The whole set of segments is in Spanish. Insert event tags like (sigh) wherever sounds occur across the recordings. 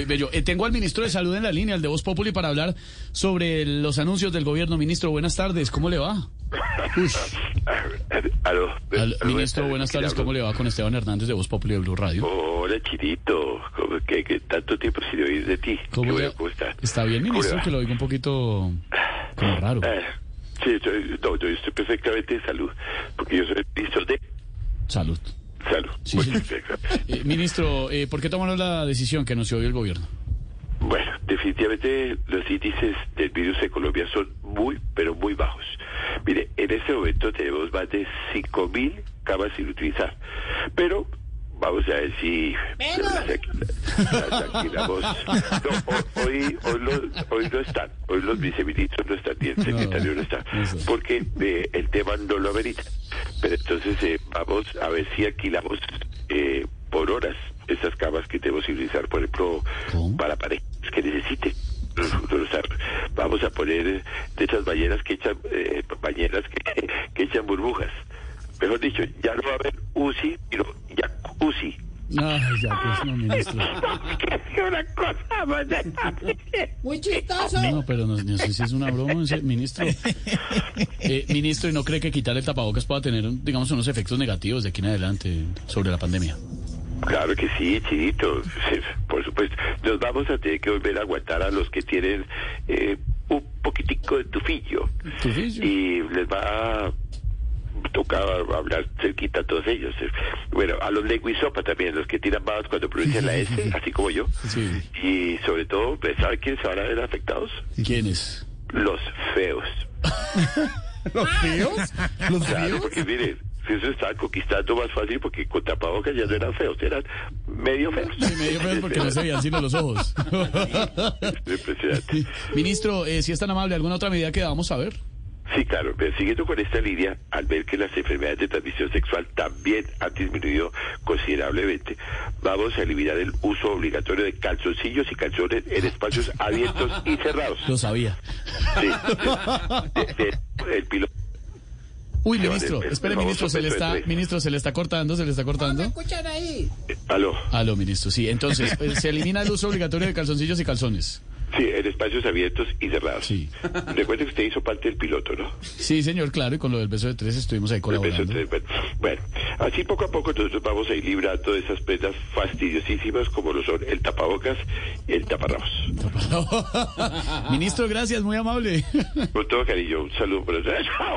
Muy bello. Eh, tengo al ministro de Salud en la línea, el de Voz Populi, para hablar sobre los anuncios del gobierno. Ministro, buenas tardes. ¿Cómo le va? Aló, Al- aló, ministro, buenas tardes. ¿Cómo le va con Esteban Hernández de Voz Populi de Blue Radio? Hola, Chirito. ¿Cómo, que, que tanto tiempo sin oír de ti. ¿Cómo Qué le- ¿Cómo está? ¿Está bien, ¿Cómo le ministro? Que lo oigo un poquito como raro. Eh, sí, estoy, no, yo estoy perfectamente de salud, porque yo soy ministro de Salud. Salud. Sí, Muy sí. perfecto. Eh, ministro, eh, ¿por qué tomaron la decisión que anunció hoy el gobierno? Bueno, definitivamente los índices del virus en Colombia son muy, pero muy bajos. Mire, en este momento tenemos más de 5.000 camas sin utilizar, pero vamos a ver si las, las alquilamos. No, ho- hoy, hoy, los- hoy no están, hoy los viceministros no están, ni el secretario no, está, no está. porque eh, el tema no lo amerita. Pero entonces eh, vamos a ver si alquilamos eh, por horas estas camas que tenemos que utilizar, por ejemplo, ¿Cómo? para parejas que necesiten. Vamos a poner de esas bañeras que echan, eh, bañeras que, que echan burbujas. Mejor dicho, ya no va a haber UCI, sino jacuzzi. Ay, ya, pues no, ministro. Que (laughs) una cosa más de- Muy chistoso. No, pero no, no sé si es una broma, ministro. Eh, ministro, ¿y no cree que quitar el tapabocas pueda tener, digamos, unos efectos negativos de aquí en adelante sobre la pandemia? Claro que sí, Chirito, sí, por supuesto. Nos vamos a tener que volver a aguantar a los que tienen eh, un poquitico de tufillo. ¿Tufillo? Y les va a tocar hablar cerquita a todos ellos. Bueno, a los lenguisopa también, los que tiran babas cuando pronuncian la S, así como yo. Sí. Y sobre todo, ¿saben quiénes se van a ver afectados? ¿Quiénes? Los feos. (laughs) ¿Los feos? ¿Los Claro, porque miren, si eso está conquistando más fácil porque con tapabocas ya no eran feos, eran medio feos. Sí, medio feo porque no se veían sino los ojos. (laughs) Impresionante. (laughs) Ministro, eh, si es tan amable, ¿alguna otra medida que vamos a ver? Sí, claro, pero siguiendo con esta línea, al ver que las enfermedades de transmisión sexual también han disminuido considerablemente, vamos a eliminar el uso obligatorio de calzoncillos y calzones en espacios (laughs) abiertos y cerrados. Lo sabía. Sí, de- de- el piloto. Uy, ministro, espere, ministro, se le está, ministro, se le está cortando, se le está ¿No me cortando. escuchan ahí? Aló. Aló, ministro, sí. Entonces, eh, se elimina el uso obligatorio de calzoncillos y calzones. Sí, en espacios abiertos y cerrados. Sí. (laughs) Recuerde que usted hizo parte del piloto, ¿no? Sí, señor, claro, y con lo del beso de tres estuvimos ahí El colaborando. beso de tres, Bueno, bueno, así poco a poco nosotros vamos a ir librando de esas prendas fastidiosísimas como lo son el tapabocas y el taparrabos. (laughs) Ministro, gracias, muy amable. (laughs) Con todo cariño, un saludo.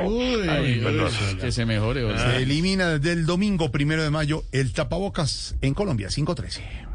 Uy, Ay, uy, que se mejore. Se elimina desde el domingo primero de mayo el tapabocas en Colombia, 513.